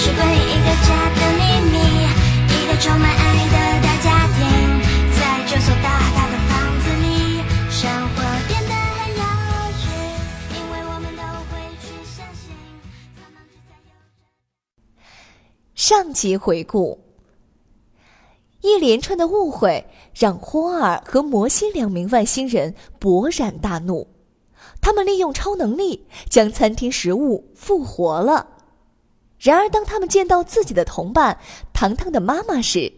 是关于一个家的秘密，一个充满爱的大家庭，在这所大大的房子里，生活变得很有趣，因为我们都会去相信。上集回顾，一连串的误会让霍尔和摩西两名外星人勃然大怒。他们利用超能力将餐厅食物复活了。然而，当他们见到自己的同伴糖糖的妈妈时，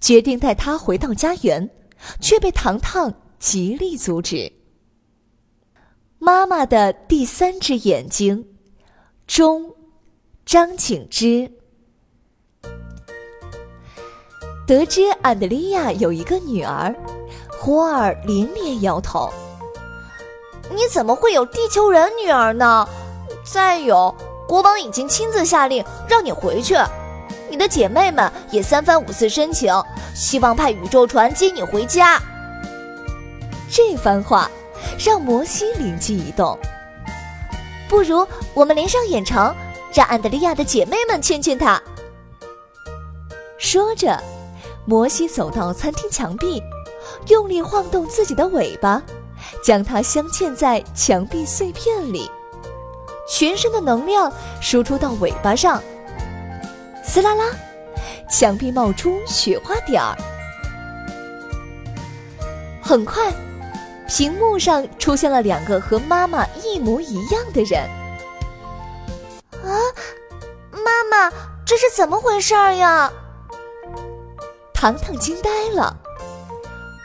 决定带她回到家园，却被糖糖极力阻止。妈妈的第三只眼睛，中，张景之。得知安德利亚有一个女儿，胡尔连连摇头。你怎么会有地球人女儿呢？再有，国王已经亲自下令让你回去，你的姐妹们也三番五次申请，希望派宇宙船接你回家。这番话让摩西灵机一动，不如我们连上远程，让安德利亚的姐妹们劝劝她。说着，摩西走到餐厅墙壁，用力晃动自己的尾巴。将它镶嵌在墙壁碎片里，全身的能量输出到尾巴上。撕啦啦，墙壁冒出雪花点儿。很快，屏幕上出现了两个和妈妈一模一样的人。啊，妈妈，这是怎么回事儿呀？糖糖惊呆了。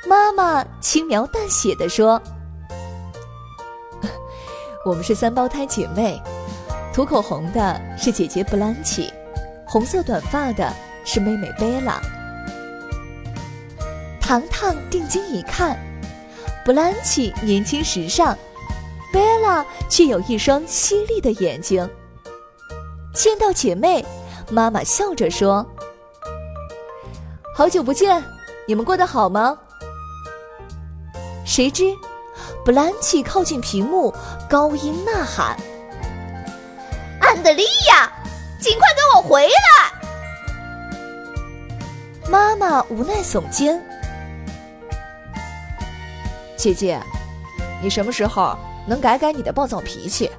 妈妈轻描淡写的说。我们是三胞胎姐妹，涂口红的是姐姐布兰奇，红色短发的是妹妹贝拉。糖糖定睛一看，布兰奇年轻时尚，贝拉却有一双犀利的眼睛。见到姐妹，妈妈笑着说：“好久不见，你们过得好吗？”谁知。布兰奇靠近屏幕，高音呐喊：“安德利亚，尽快给我回来！”妈妈无奈耸肩：“姐姐，你什么时候能改改你的暴躁脾气？”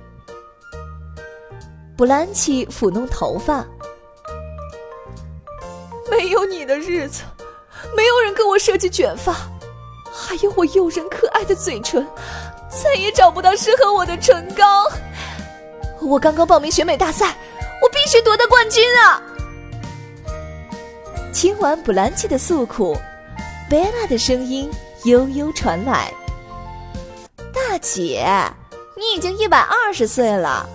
布兰奇抚弄头发：“没有你的日子，没有人给我设计卷发。”还有我诱人可爱的嘴唇，再也找不到适合我的唇膏。我刚刚报名选美大赛，我必须夺得冠军啊！听完布兰奇的诉苦，贝拉的声音悠悠传来：“大姐，你已经一百二十岁了，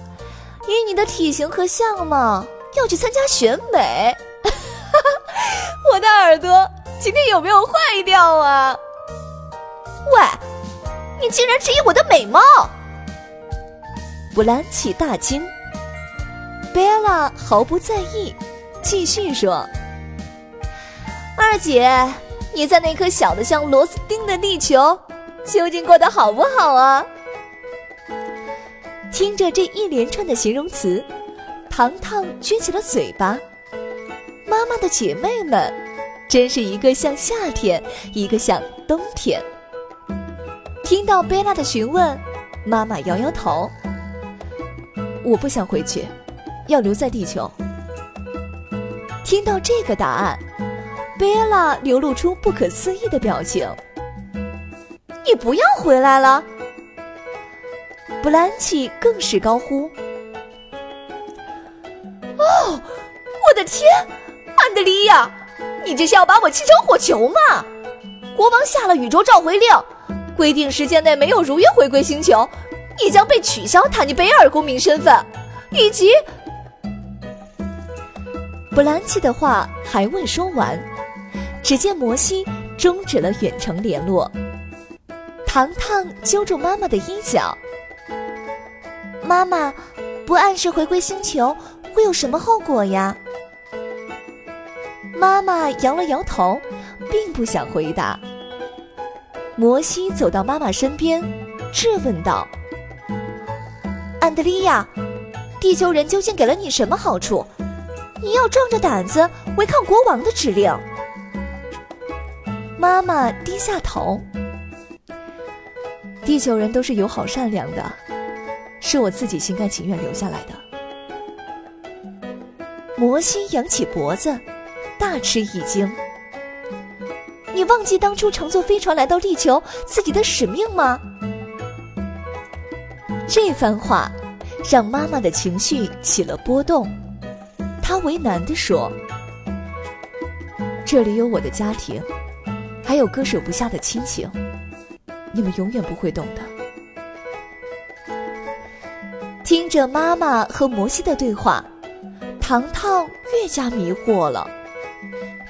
以你的体型和相貌，要去参加选美？我的耳朵今天有没有坏掉啊？”喂，你竟然质疑我的美貌！布兰奇大惊。贝拉毫不在意，继续说：“二姐，你在那颗小的像螺丝钉的地球，究竟过得好不好啊？”听着这一连串的形容词，糖糖撅起了嘴巴。妈妈的姐妹们，真是一个像夏天，一个像冬天。听到贝拉的询问，妈妈摇摇头：“我不想回去，要留在地球。”听到这个答案，贝拉流露出不可思议的表情：“你不要回来了！”布兰奇更是高呼：“哦，我的天，安德利亚，你这是要把我气成火球吗？国王下了宇宙召回令。”规定时间内没有如约回归星球，你将被取消塔尼贝尔公民身份，以及布兰奇的话还未说完，只见摩西终止了远程联络。糖糖揪住妈妈的衣角：“妈妈，不按时回归星球会有什么后果呀？”妈妈摇了摇头，并不想回答。摩西走到妈妈身边，质问道：“安德利亚，地球人究竟给了你什么好处？你要壮着胆子违抗国王的指令？”妈妈低下头：“地球人都是友好善良的，是我自己心甘情愿留下来的。”摩西扬起脖子。大吃一惊！你忘记当初乘坐飞船来到地球自己的使命吗？这番话让妈妈的情绪起了波动，她为难地说：“这里有我的家庭，还有割舍不下的亲情，你们永远不会懂的。”听着妈妈和摩西的对话，糖糖越加迷惑了。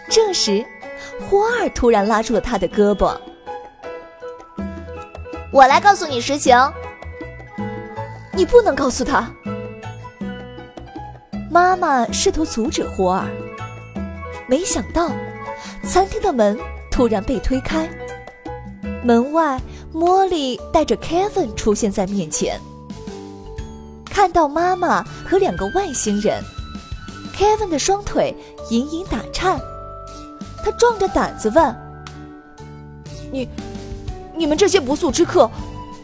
这时，霍尔突然拉住了他的胳膊。“我来告诉你实情。”“你不能告诉他。”妈妈试图阻止霍尔，没想到，餐厅的门突然被推开，门外莫莉带着 Kevin 出现在面前。看到妈妈和两个外星人，Kevin 的双腿隐隐打颤。他壮着胆子问：“你，你们这些不速之客，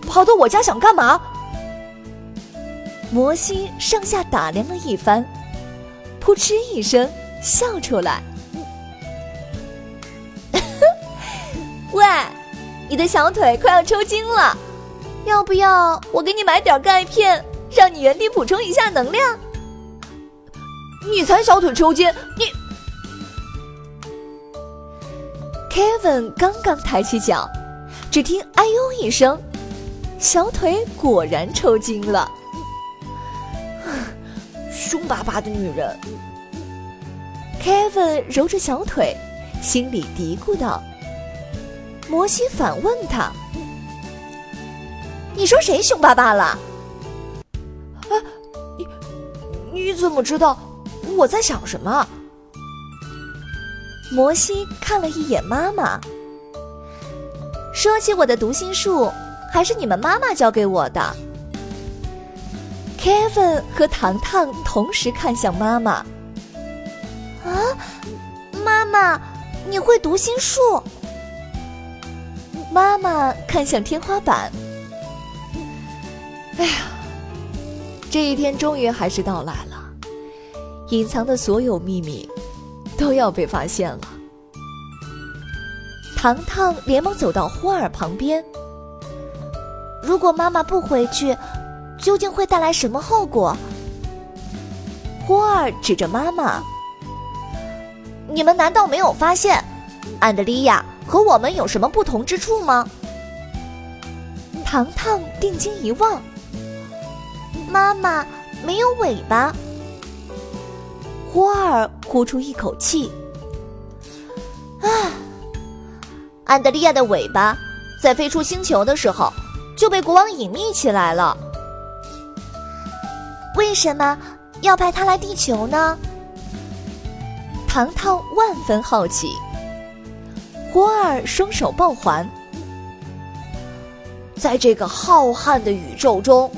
跑到我家想干嘛？”摩西上下打量了一番，扑哧一声笑出来：“喂，你的小腿快要抽筋了，要不要我给你买点钙片，让你原地补充一下能量？”你才小腿抽筋，你。Kevin 刚刚抬起脚，只听“哎呦”一声，小腿果然抽筋了。凶巴巴的女人，Kevin 揉着小腿，心里嘀咕道。摩西反问他：“你说谁凶巴巴了？”啊，你你怎么知道我在想什么？摩西看了一眼妈妈，说起我的读心术，还是你们妈妈教给我的。Kevin 和糖糖同时看向妈妈。啊，妈妈，你会读心术？妈妈看向天花板。哎呀，这一天终于还是到来了，隐藏的所有秘密。都要被发现了。糖糖连忙走到花儿旁边。如果妈妈不回去，究竟会带来什么后果？花儿指着妈妈：“你们难道没有发现，安德利亚和我们有什么不同之处吗？”糖糖定睛一望，妈妈没有尾巴。霍尔呼出一口气，啊！安德利亚的尾巴在飞出星球的时候就被国王隐秘起来了。为什么要派他来地球呢？糖糖万分好奇。霍尔双手抱环，在这个浩瀚的宇宙中，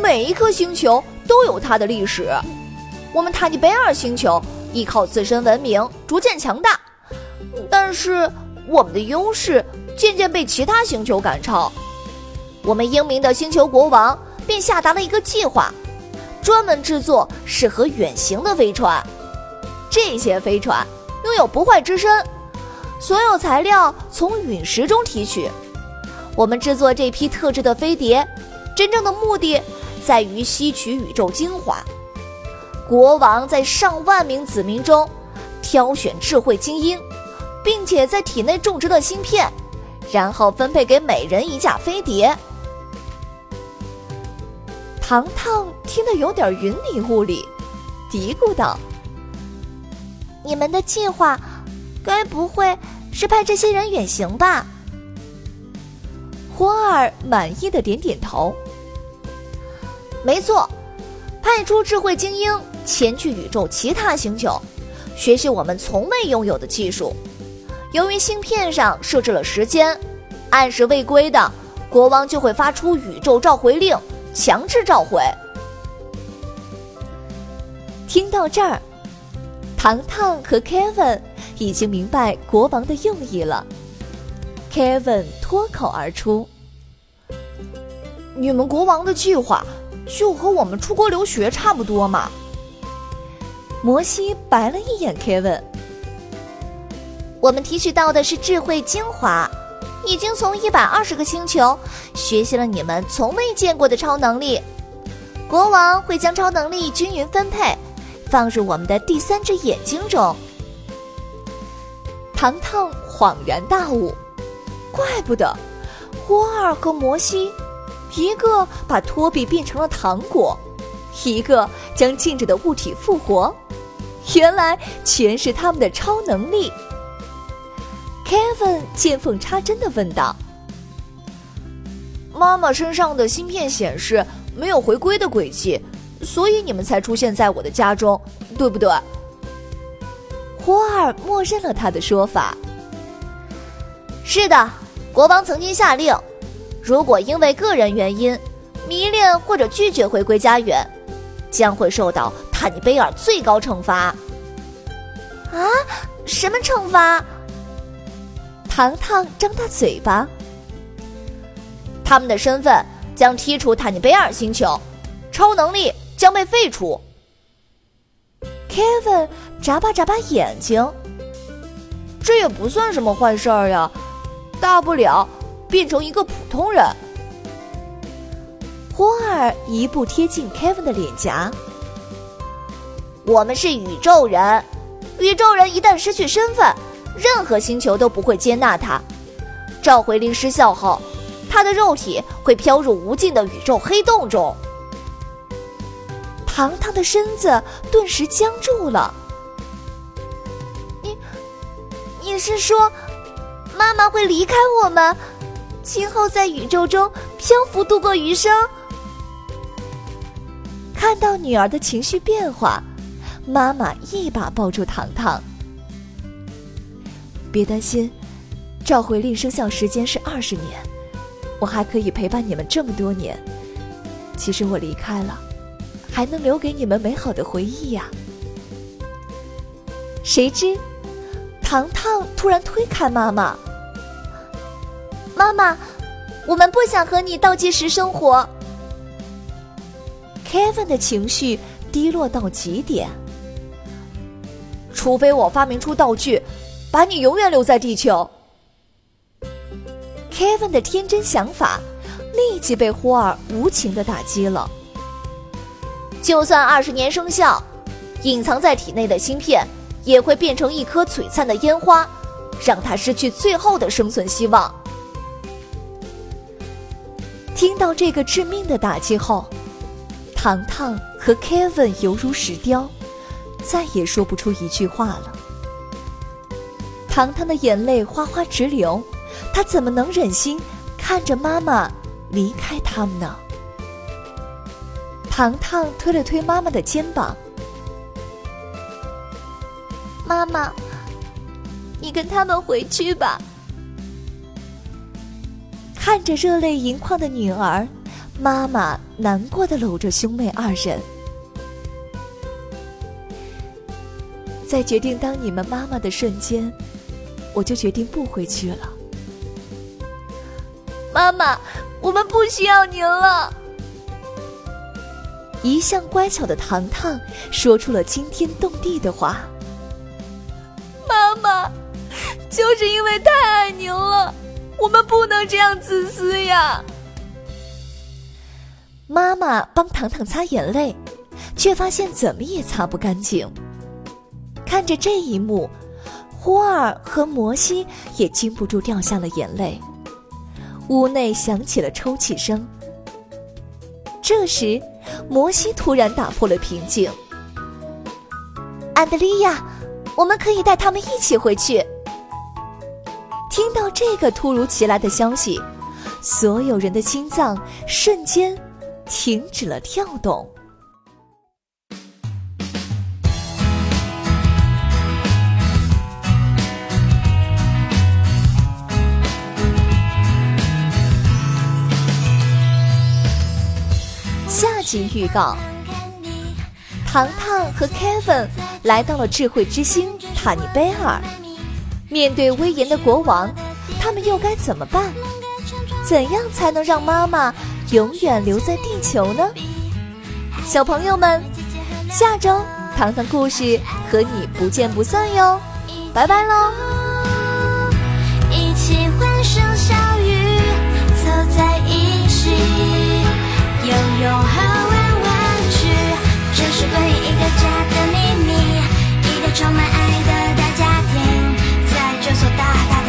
每一颗星球都有它的历史。我们塔尼贝尔星球依靠自身文明逐渐强大，但是我们的优势渐渐被其他星球赶超。我们英明的星球国王便下达了一个计划，专门制作适合远行的飞船。这些飞船拥有不坏之身，所有材料从陨石中提取。我们制作这批特制的飞碟，真正的目的在于吸取宇宙精华。国王在上万名子民中挑选智慧精英，并且在体内种植了芯片，然后分配给每人一架飞碟。糖糖听得有点云里雾里，嘀咕道：“你们的计划，该不会是派这些人远行吧？花儿满意的点点头。没错，派出智慧精英前去宇宙其他星球，学习我们从未拥有的技术。由于芯片上设置了时间，按时未归的国王就会发出宇宙召回令，强制召回。听到这儿，糖糖和 Kevin 已经明白国王的用意了。Kevin 脱口而出：“你们国王的计划就和我们出国留学差不多嘛？”摩西白了一眼 Kevin：“ 我们提取到的是智慧精华，已经从一百二十个星球学习了你们从未见过的超能力。国王会将超能力均匀分配，放入我们的第三只眼睛中。”糖糖恍然大悟。怪不得，霍尔和摩西，一个把托比变成了糖果，一个将静止的物体复活，原来全是他们的超能力。Kevin 见缝插针的问道：“妈妈身上的芯片显示没有回归的轨迹，所以你们才出现在我的家中，对不对？”霍尔默认了他的说法。是的。国王曾经下令，如果因为个人原因迷恋或者拒绝回归家园，将会受到塔尼贝尔最高惩罚。啊，什么惩罚？糖糖张大嘴巴。他们的身份将踢出塔尼贝尔星球，超能力将被废除。Kevin 眨巴眨巴眼睛，这也不算什么坏事儿呀。大不了变成一个普通人。霍尔一步贴近 Kevin 的脸颊。我们是宇宙人，宇宙人一旦失去身份，任何星球都不会接纳他。召回令失效后，他的肉体会飘入无尽的宇宙黑洞中。糖糖的身子顿时僵住了。你，你是说？妈妈会离开我们，今后在宇宙中漂浮度过余生。看到女儿的情绪变化，妈妈一把抱住糖糖。别担心，召回令生效时间是二十年，我还可以陪伴你们这么多年。其实我离开了，还能留给你们美好的回忆呀。谁知。糖糖突然推开妈妈。妈妈，我们不想和你倒计时生活。Kevin 的情绪低落到极点。除非我发明出道具，把你永远留在地球。Kevin 的天真想法立即被霍尔无情的打击了。就算二十年生效，隐藏在体内的芯片。也会变成一颗璀璨的烟花，让他失去最后的生存希望。听到这个致命的打击后，糖糖和 Kevin 犹如石雕，再也说不出一句话了。糖糖的眼泪哗哗直流，他怎么能忍心看着妈妈离开他们呢？糖糖推了推妈妈的肩膀。妈妈，你跟他们回去吧。看着热泪盈眶的女儿，妈妈难过的搂着兄妹二人。在决定当你们妈妈的瞬间，我就决定不回去了。妈妈，我们不需要您了。一向乖巧的糖糖说出了惊天动地的话。妈妈，就是因为太爱您了，我们不能这样自私呀。妈妈帮糖糖擦眼泪，却发现怎么也擦不干净。看着这一幕，霍尔和摩西也禁不住掉下了眼泪。屋内响起了抽泣声。这时，摩西突然打破了平静：“安德利亚。”我们可以带他们一起回去。听到这个突如其来的消息，所有人的心脏瞬间停止了跳动。下集预告：糖糖和 Kevin 来到了智慧之星塔尼贝尔，面对威严的国王，他们又该怎么办？怎样才能让妈妈永远留在地球呢？小朋友们，下周糖糖故事和你不见不散哟！拜拜喽！一起欢声笑语，走在一起。拥有是关于一个家的秘密，一个充满爱的大家庭，在这所大大。